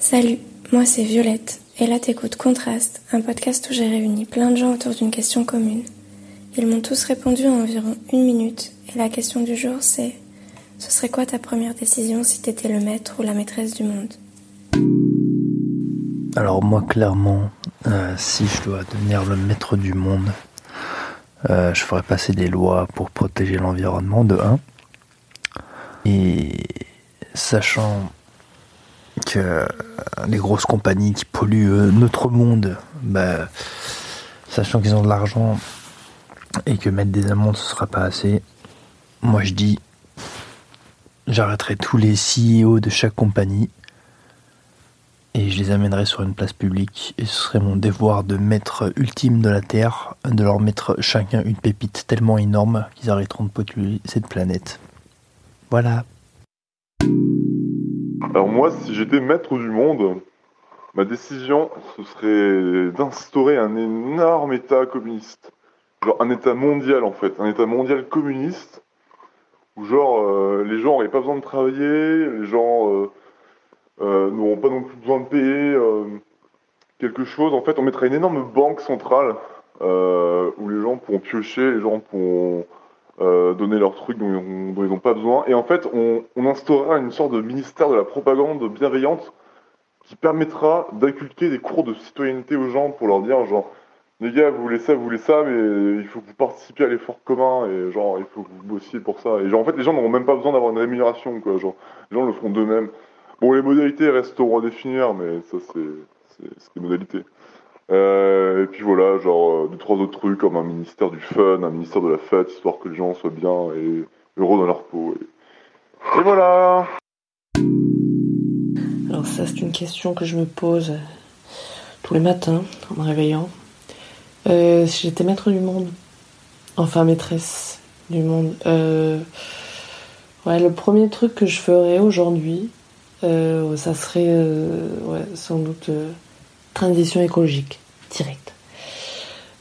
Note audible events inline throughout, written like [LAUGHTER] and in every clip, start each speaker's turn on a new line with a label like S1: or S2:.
S1: Salut, moi c'est Violette, et là t'écoutes Contraste, un podcast où j'ai réuni plein de gens autour d'une question commune. Ils m'ont tous répondu en environ une minute, et la question du jour c'est Ce serait quoi ta première décision si t'étais le maître ou la maîtresse du monde?
S2: Alors moi clairement, euh, si je dois devenir le maître du monde, euh, je ferais passer des lois pour protéger l'environnement de 1. Et sachant que euh, les grosses compagnies qui polluent euh, notre monde, bah, sachant qu'ils ont de l'argent et que mettre des amendes ce sera pas assez, moi je dis j'arrêterai tous les CEO de chaque compagnie et je les amènerai sur une place publique et ce serait mon devoir de maître ultime de la Terre, de leur mettre chacun une pépite tellement énorme qu'ils arrêteront de polluer cette planète. Voilà.
S3: Alors moi, si j'étais maître du monde, ma décision, ce serait d'instaurer un énorme État communiste. Genre un État mondial en fait, un État mondial communiste, où genre euh, les gens n'auraient pas besoin de travailler, les gens euh, euh, n'auront pas non plus besoin de payer quelque chose. En fait, on mettrait une énorme banque centrale où les gens pourront piocher, les gens pourront euh, donner leurs trucs dont, ils n'ont pas besoin. Et en fait, on, on instaurera une sorte de ministère de la propagande bienveillante qui permettra d'inculquer des cours de citoyenneté aux gens pour leur dire genre les gars vous voulez ça vous voulez ça mais il faut que vous participiez à l'effort commun et genre il faut que vous bossiez pour ça. Et genre en fait les gens n'auront même pas besoin d'avoir une rémunération quoi. Genre les gens le feront d'eux-mêmes. Bon les modalités resteront à définir mais ça c'est c'est c'est des modalités euh, et puis voilà genre euh, deux trois autres trucs comme un ministère du fun un ministère de la fête histoire que les gens soient bien et heureux dans leur peau. Et, voilà.
S4: Alors ça, c'est une question que je me pose tous les matins en me réveillant. Euh, si j'étais maître du monde, enfin maîtresse du monde, euh, ouais, le premier truc que je ferais aujourd'hui, euh, ça serait euh, sans doute euh, transition écologique directe.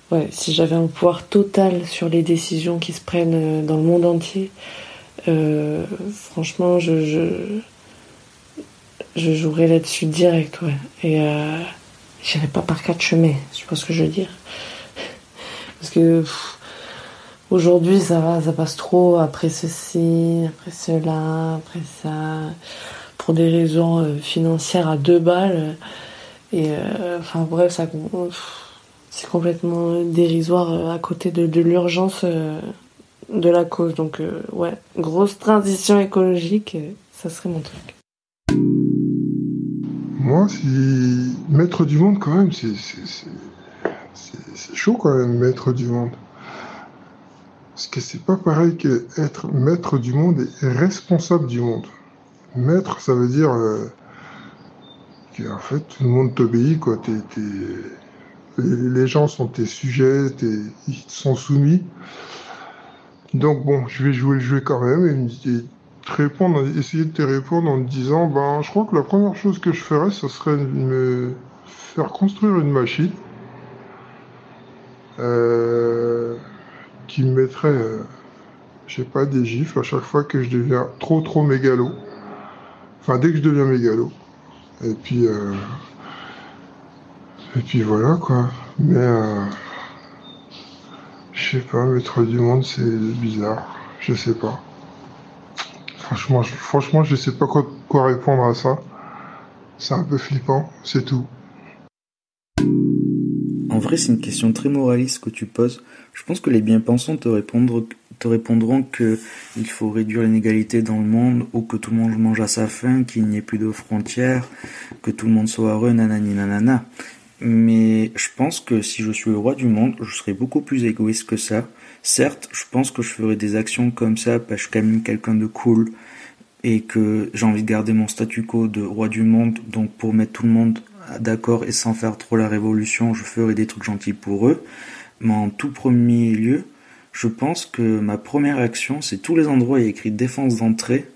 S4: Ouais, si j'avais un pouvoir total sur les décisions qui se prennent euh, dans le monde entier, euh, franchement, je, jouerais là-dessus direct, ouais. Et euh, j'irais pas par quatre chemins, je sais pas ce que je veux dire? Parce que aujourd'hui, ça va, ça passe trop après ceci, après cela, après ça, pour des raisons financières à deux balles. Et euh, enfin bref, ça, c'est complètement dérisoire euh, à côté de, l'urgence euh, de la cause. Donc ouais, grosse transition écologique, ça serait mon truc.
S5: Moi, si maître du monde, quand même, c'est chaud quand même, maître du monde. Parce que c'est pas pareil que être maître du monde et responsable du monde. Maître, ça veut dire en fait tout le monde t'obéit, quoi. Les, gens sont tes sujets, t'es- ils te sont soumis. Donc bon, je vais jouer le jeu quand même et, me- et te répondre, essayer de te répondre en te disant, ben, je crois que la première chose que je ferais, ce serait de me faire construire une machine euh, qui me mettrait, euh, je sais pas, des gifles à chaque fois que je deviens trop trop mégalo. Enfin, dès que je deviens mégalo. Et puis, euh, et puis voilà quoi. Mais euh, je sais pas, maître du monde, c'est bizarre. Je sais pas. Franchement, je, franchement, je sais pas quoi, quoi répondre à ça. C'est un peu flippant, c'est tout.
S6: En vrai, c'est une question très moraliste que tu poses. Je pense que les bien-pensants te, répondre- te répondront que il faut réduire l'inégalité dans le monde, ou que tout le monde mange à sa faim, qu'il n'y ait plus de frontières, que tout le monde soit heureux, nanani nanana. Mais je pense que si je suis le roi du monde, je serais beaucoup plus égoïste que ça. Certes, je pense que je ferais des actions comme ça parce que je suis quelqu'un de cool et que j'ai envie de garder mon statu quo de roi du monde. Donc pour mettre tout le monde d'accord et sans faire trop la révolution, je ferai des trucs gentils pour eux. Mais en tout premier lieu, je pense que ma première action, c'est tous les endroits où il y a écrit défense d'entrée.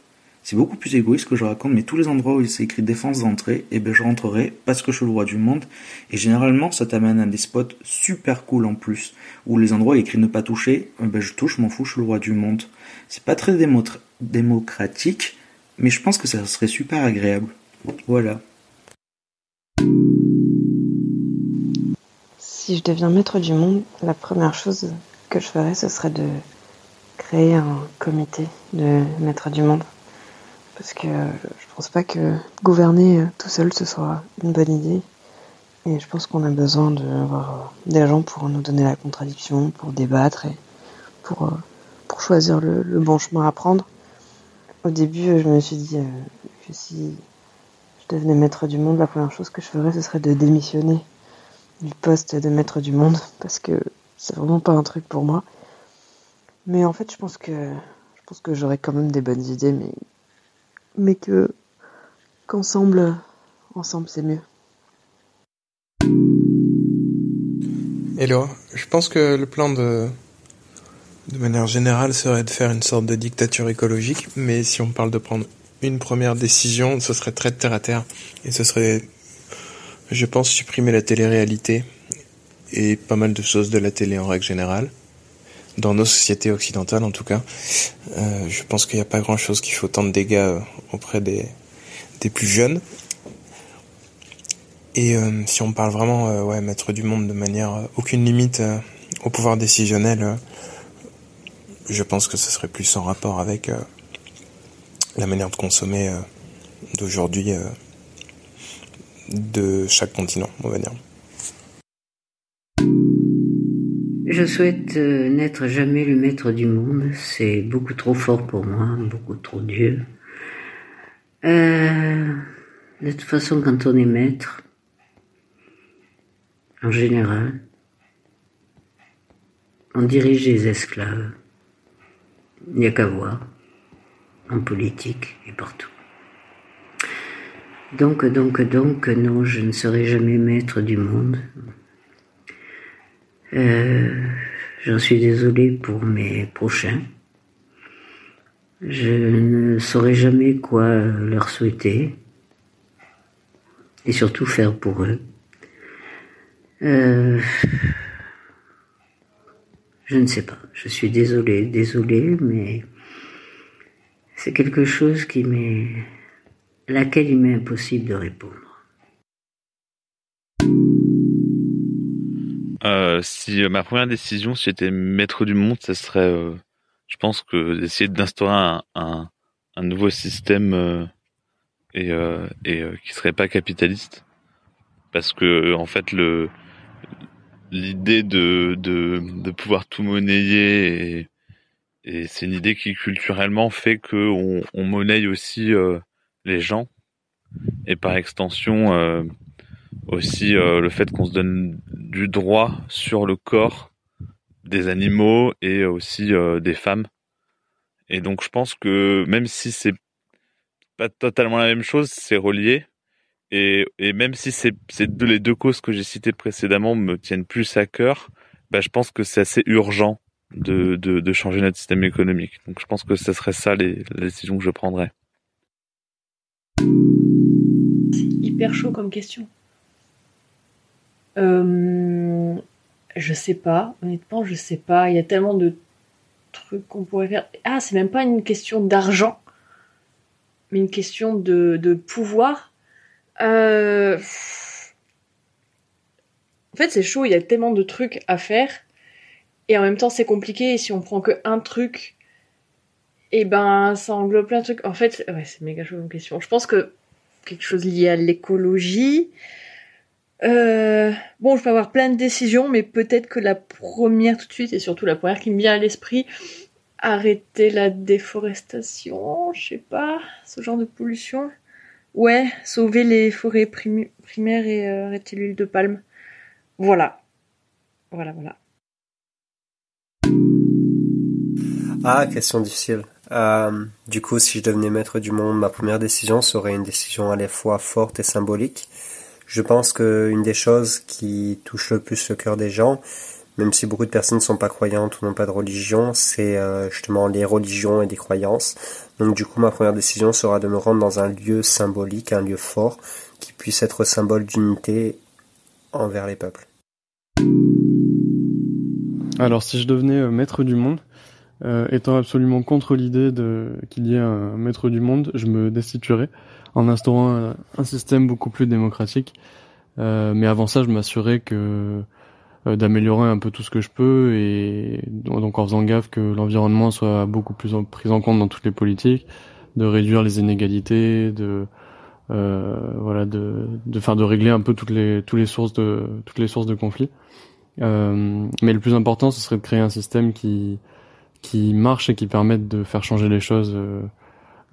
S6: C'est beaucoup plus égoïste que je raconte, mais tous les endroits où il s'est écrit défense d'entrée, eh ben je rentrerai parce que je suis le roi du monde. Et généralement, ça t'amène à des spots super cool en plus, où les endroits où il y écrit ne pas toucher, eh ben je touche, m'en fous, je suis le roi du monde. C'est pas très démocratique, mais je pense que ça serait super agréable. Voilà.
S7: Si je deviens maître du monde, la première chose que je ferais, ce serait de créer un comité de maître du monde. Parce que je pense pas que gouverner tout seul, ce soit une bonne idée. Et je pense qu'on a besoin d'avoir des gens pour nous donner la contradiction, pour débattre et pour, euh, pour choisir le, le bon chemin à prendre. Au début, je me suis dit euh, que si je devenais maître du monde, la première chose que je ferais, ce serait de démissionner du poste de maître du monde, parce que c'est vraiment pas un truc pour moi. Mais en fait, je pense que je pense que j'aurais quand même des bonnes idées, mais mais que qu'ensemble, ensemble, c'est mieux.
S8: Hello, je pense que le plan de de manière générale serait de faire une sorte de dictature écologique, mais si on parle de prendre une première décision, ce serait très terre à terre et ce serait je pense supprimer la télé-réalité et pas mal de choses de la télé en règle générale. Dans nos sociétés occidentales en tout cas. Euh, je pense qu'il n'y a pas grand chose qui fait autant de dégâts euh, auprès des, plus jeunes. Et euh, si on parle vraiment, ouais, mettre du monde de manière aucune limite au pouvoir décisionnel, je pense que ce serait plus en rapport avec la manière de consommer d'aujourd'hui de chaque continent, on va dire.
S9: Je souhaite n'être jamais le maître du monde. C'est beaucoup trop fort pour moi, beaucoup trop dur. Euh, de toute façon, quand on est maître, en général, on dirige les esclaves. Il n'y a qu'à voir, en politique et partout. Donc, donc, donc, non, je ne serai jamais maître du monde. Euh, J'en suis désolé pour mes prochains. Je ne saurai jamais quoi leur souhaiter et surtout faire pour eux. Euh, je ne sais pas. Je suis désolé, désolé, mais c'est quelque chose qui m'est, à laquelle il m'est impossible de répondre.
S10: Euh, si euh, ma première décision, si j'étais maître du monde, ce serait, euh, je pense que d'essayer d'instaurer un, nouveau système euh, et, qui serait pas capitaliste, parce que en fait l'idée de, pouvoir tout monnayer et, c'est une idée qui culturellement fait que on, on monnaie aussi les gens. Et par extension aussi le fait qu'on se donne du droit sur le corps des animaux et aussi euh, des femmes. Et donc je pense que même si c'est pas totalement la même chose, c'est relié. Et, même si c'est les deux causes que j'ai citées précédemment me tiennent plus à cœur, bah, je pense que c'est assez urgent de, changer notre système économique. Donc je pense que ce serait ça les, les décisions que je prendrais.
S11: Hyper chaud comme question. Euh, je sais pas, honnêtement, je sais pas. Il y a tellement de trucs qu'on pourrait faire. Ah, c'est même pas une question d'argent, mais une question de, pouvoir. Euh... En fait, c'est chaud, il y a tellement de trucs à faire. Et en même temps, c'est compliqué. Et si on prend que un truc, et eh ben, ça englobe plein de trucs. En fait, ouais, c'est méga chaud comme question. Je pense que quelque chose lié à l'écologie, euh, bon, je peux avoir plein de décisions, mais peut-être que la première tout de suite, et surtout la première qui me vient à l'esprit, arrêter la déforestation, je sais pas, ce genre de pollution. Ouais, sauver les forêts primaires et euh, arrêter l'huile de palme. Voilà. Voilà, voilà.
S12: Ah, question difficile. Euh, du coup, si je devenais maître du monde, ma première décision serait une décision à la fois forte et symbolique. Je pense qu'une des choses qui touche le plus le cœur des gens, même si beaucoup de personnes ne sont pas croyantes ou n'ont pas de religion, c'est euh, justement les religions et les croyances. Donc du coup, ma première décision sera de me rendre dans un lieu symbolique, un lieu fort, qui puisse être symbole d'unité envers les peuples.
S13: Alors si je devenais euh, maître du monde, euh, étant absolument contre l'idée qu'il y ait un maître du monde, je me destituerais en instaurant un, système beaucoup plus démocratique. Euh, mais avant ça, je m'assurais que d'améliorer un peu tout ce que je peux et donc en faisant gaffe que l'environnement soit beaucoup plus pris en compte dans toutes les politiques, de réduire les inégalités, de euh, voilà, de, de faire de régler un peu toutes les toutes les sources de toutes les sources de conflits. Euh, mais le plus important, ce serait de créer un système qui qui marche et qui permette de faire changer les choses euh, euh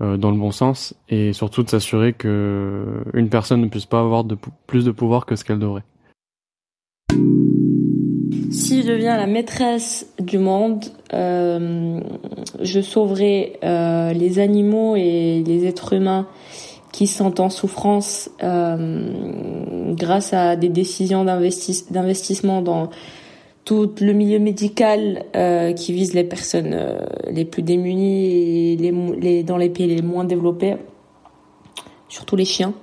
S13: dans le bon sens et surtout de s'assurer que une personne ne puisse pas avoir de plus de pouvoir que ce qu'elle devrait.
S14: Si je deviens la maîtresse du monde, euh, je sauverai euh, les animaux et les êtres humains qui sont en souffrance euh, grâce à des décisions d'investissement dans tout le milieu médical euh, qui vise les personnes euh, les plus démunies et les, les, dans les pays les moins développés, surtout les chiens. [LAUGHS]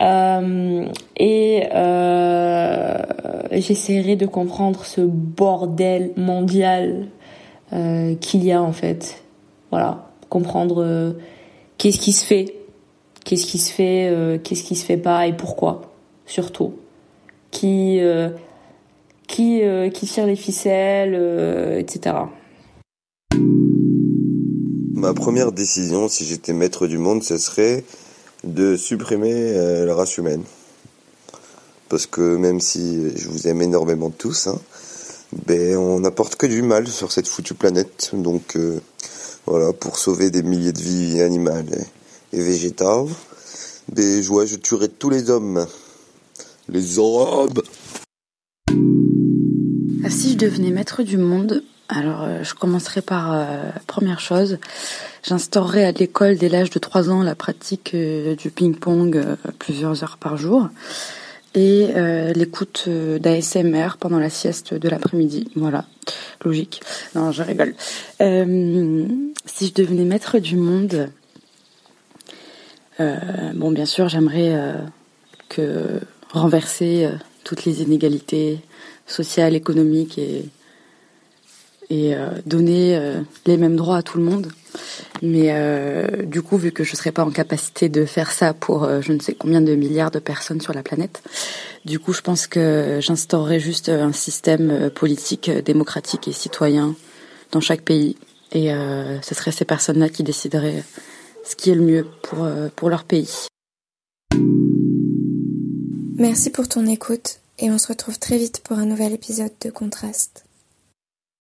S14: Euh, et j'essaierai de comprendre ce bordel mondial qu'il y a en fait. Voilà, comprendre qu'est-ce qui se fait qu'est-ce qui se fait, qu'est-ce qui se fait pas et pourquoi, surtout. Qui, qui, euh, qui tire les ficelles, etc.
S15: Ma première décision, si j'étais maître du monde, ce serait de supprimer la race humaine. Parce que même si je vous aime énormément tous, hein, ben on n'apporte que du mal sur cette foutue planète. Donc voilà, pour sauver des milliers de vies animales et végétales. Mais je, je tuerais tous les hommes. Les hommes
S16: devenais maître du monde, alors euh, je commencerai par euh, première chose, j'instaurerais à l'école dès l'âge de 3 ans la pratique euh, du ping-pong plusieurs heures par jour et l'écoute d'ASMR pendant la sieste de l'après-midi. Voilà, logique. Non, je rigole. si je devenais maître du monde, euh, bon, bien sûr, j'aimerais euh, que renverser euh, toutes les inégalités sociales, économiques et, et donner les mêmes droits à tout le monde. Mais du coup, vu que je ne serais pas en capacité de faire ça pour je ne sais combien de milliards de personnes sur la planète, du coup, je pense que j'instaurerais juste un système politique démocratique et citoyen dans chaque pays. Et ce seraient ces personnes-là qui décideraient ce qui est le mieux pour, euh, pour leur pays.
S1: Merci pour ton écoute et on se retrouve très vite pour un nouvel épisode de Contraste.